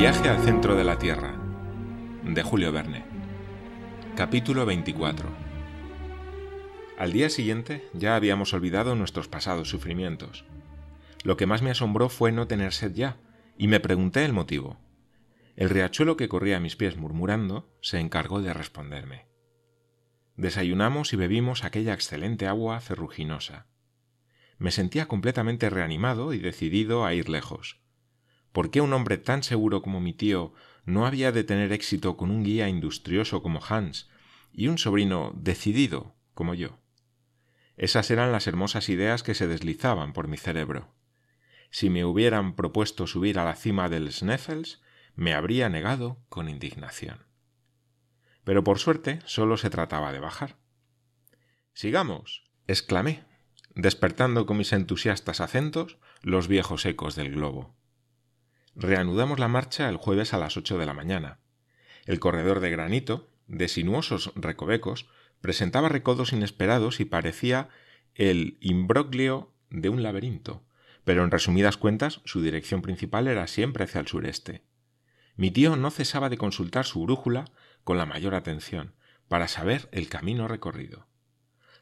Viaje al centro de la Tierra, de Julio Verne. Capítulo 24. Al día siguiente ya habíamos olvidado nuestros pasados sufrimientos. Lo que más me asombró fue no tener sed ya, y me pregunté el motivo. El riachuelo que corría a mis pies murmurando se encargó de responderme. Desayunamos y bebimos aquella excelente agua ferruginosa. Me sentía completamente reanimado y decidido a ir lejos. ¿Por qué un hombre tan seguro como mi tío no había de tener éxito con un guía industrioso como Hans y un sobrino decidido como yo? Esas eran las hermosas ideas que se deslizaban por mi cerebro. Si me hubieran propuesto subir a la cima del Sneffels, me habría negado con indignación. Pero por suerte solo se trataba de bajar. Sigamos. exclamé, despertando con mis entusiastas acentos los viejos ecos del globo. Reanudamos la marcha el jueves a las ocho de la mañana. El corredor de granito, de sinuosos recovecos, presentaba recodos inesperados y parecía el imbroglio de un laberinto, pero en resumidas cuentas su dirección principal era siempre hacia el sureste. Mi tío no cesaba de consultar su brújula con la mayor atención, para saber el camino recorrido.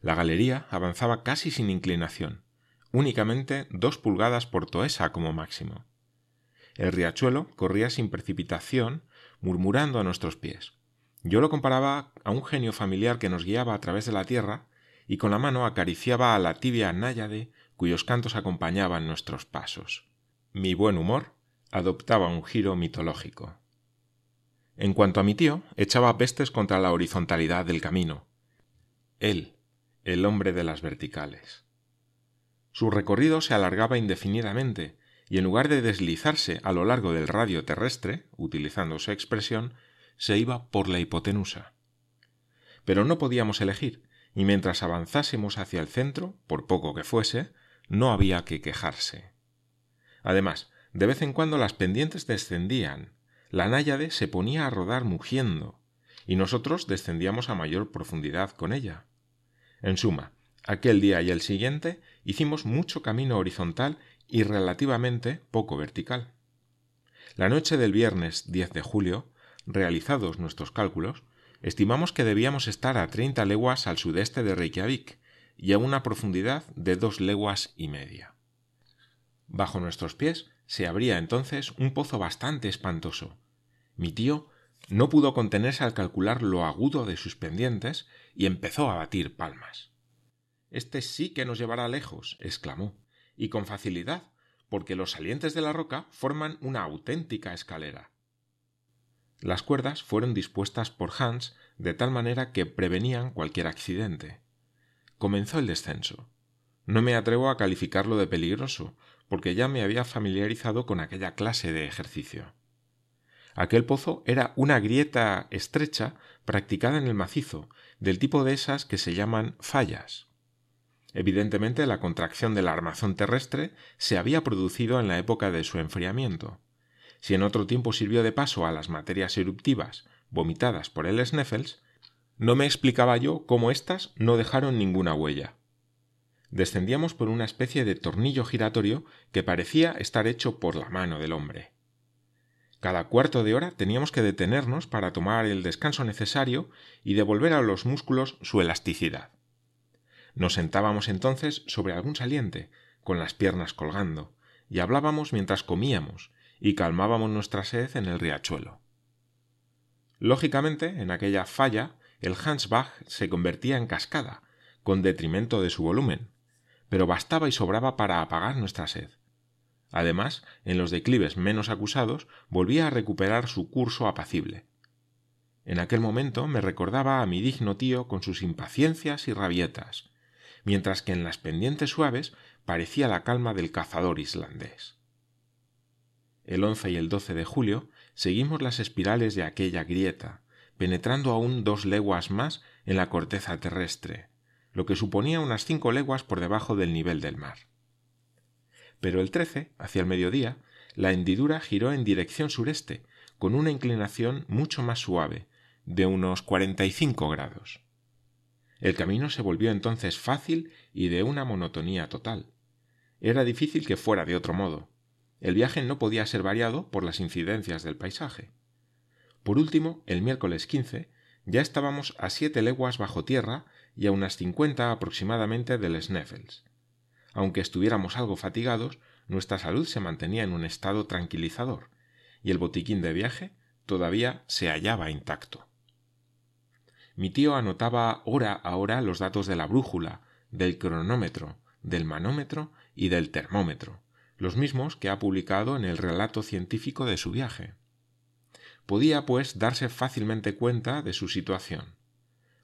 La galería avanzaba casi sin inclinación, únicamente dos pulgadas por toesa como máximo. El riachuelo corría sin precipitación, murmurando a nuestros pies. Yo lo comparaba a un genio familiar que nos guiaba a través de la tierra y con la mano acariciaba a la tibia náyade cuyos cantos acompañaban nuestros pasos. Mi buen humor adoptaba un giro mitológico. En cuanto a mi tío, echaba pestes contra la horizontalidad del camino. Él, el hombre de las verticales. Su recorrido se alargaba indefinidamente, y en lugar de deslizarse a lo largo del radio terrestre, utilizando su expresión, se iba por la hipotenusa. Pero no podíamos elegir, y mientras avanzásemos hacia el centro, por poco que fuese, no había que quejarse. Además, de vez en cuando las pendientes descendían, la náyade se ponía a rodar mugiendo, y nosotros descendíamos a mayor profundidad con ella. En suma, aquel día y el siguiente hicimos mucho camino horizontal y relativamente poco vertical. La noche del viernes 10 de julio, realizados nuestros cálculos, estimamos que debíamos estar a treinta leguas al sudeste de Reykjavik, y a una profundidad de dos leguas y media. Bajo nuestros pies se abría entonces un pozo bastante espantoso. Mi tío no pudo contenerse al calcular lo agudo de sus pendientes y empezó a batir palmas. Este sí que nos llevará lejos, exclamó, y con facilidad, porque los salientes de la roca forman una auténtica escalera. Las cuerdas fueron dispuestas por Hans de tal manera que prevenían cualquier accidente comenzó el descenso. No me atrevo a calificarlo de peligroso, porque ya me había familiarizado con aquella clase de ejercicio. Aquel pozo era una grieta estrecha practicada en el macizo, del tipo de esas que se llaman fallas. Evidentemente la contracción del armazón terrestre se había producido en la época de su enfriamiento. Si en otro tiempo sirvió de paso a las materias eruptivas vomitadas por el Sneffels, no me explicaba yo cómo éstas no dejaron ninguna huella. Descendíamos por una especie de tornillo giratorio que parecía estar hecho por la mano del hombre. Cada cuarto de hora teníamos que detenernos para tomar el descanso necesario y devolver a los músculos su elasticidad. Nos sentábamos entonces sobre algún saliente, con las piernas colgando, y hablábamos mientras comíamos, y calmábamos nuestra sed en el riachuelo. Lógicamente, en aquella falla el Hansbach se convertía en cascada, con detrimento de su volumen, pero bastaba y sobraba para apagar nuestra sed. Además, en los declives menos acusados volvía a recuperar su curso apacible. En aquel momento me recordaba a mi digno tío con sus impaciencias y rabietas, mientras que en las pendientes suaves parecía la calma del cazador islandés. El 11 y el 12 de julio seguimos las espirales de aquella grieta, penetrando aún dos leguas más en la corteza terrestre, lo que suponía unas cinco leguas por debajo del nivel del mar. Pero el 13, hacia el mediodía, la hendidura giró en dirección sureste, con una inclinación mucho más suave, de unos cuarenta y cinco grados. El camino se volvió entonces fácil y de una monotonía total. Era difícil que fuera de otro modo. El viaje no podía ser variado por las incidencias del paisaje. Por último, el miércoles 15, ya estábamos a siete leguas bajo tierra y a unas cincuenta aproximadamente del Sneffels. Aunque estuviéramos algo fatigados, nuestra salud se mantenía en un estado tranquilizador, y el botiquín de viaje todavía se hallaba intacto. Mi tío anotaba hora a hora los datos de la brújula, del cronómetro, del manómetro y del termómetro, los mismos que ha publicado en el relato científico de su viaje. Podía, pues, darse fácilmente cuenta de su situación.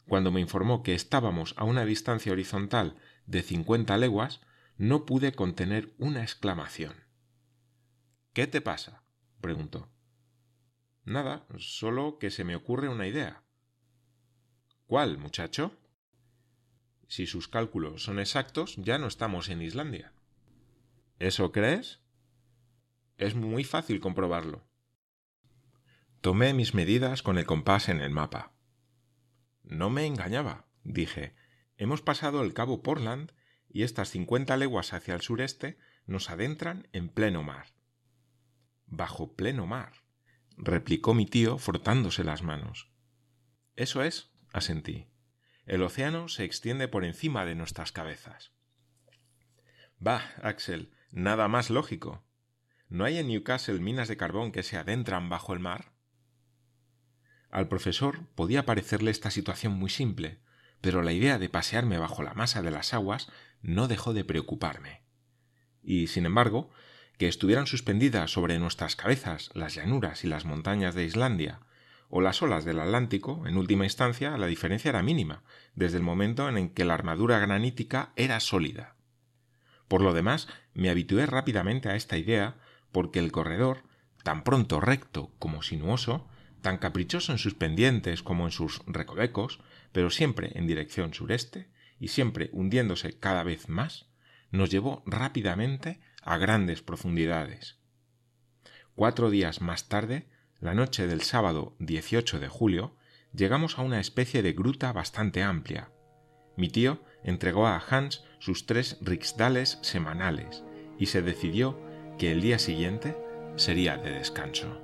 Cuando me informó que estábamos a una distancia horizontal de cincuenta leguas, no pude contener una exclamación. ¿Qué te pasa? preguntó. Nada, solo que se me ocurre una idea. ¿Cuál, muchacho? Si sus cálculos son exactos, ya no estamos en Islandia. ¿Eso crees? Es muy fácil comprobarlo. Tomé mis medidas con el compás en el mapa. No me engañaba, dije. Hemos pasado el cabo Portland y estas cincuenta leguas hacia el sureste nos adentran en pleno mar. Bajo pleno mar, replicó mi tío frotándose las manos. Eso es, asentí. El océano se extiende por encima de nuestras cabezas. Bah, Axel, nada más lógico. ¿No hay en Newcastle minas de carbón que se adentran bajo el mar? Al profesor podía parecerle esta situación muy simple, pero la idea de pasearme bajo la masa de las aguas no dejó de preocuparme. Y, sin embargo, que estuvieran suspendidas sobre nuestras cabezas las llanuras y las montañas de Islandia, o las olas del Atlántico, en última instancia la diferencia era mínima, desde el momento en que la armadura granítica era sólida. Por lo demás, me habitué rápidamente a esta idea, porque el corredor, tan pronto recto como sinuoso, tan caprichoso en sus pendientes como en sus recovecos, pero siempre en dirección sureste, y siempre hundiéndose cada vez más, nos llevó rápidamente a grandes profundidades. Cuatro días más tarde la noche del sábado 18 de julio, llegamos a una especie de gruta bastante amplia. Mi tío entregó a Hans sus tres rixdales semanales y se decidió que el día siguiente sería de descanso.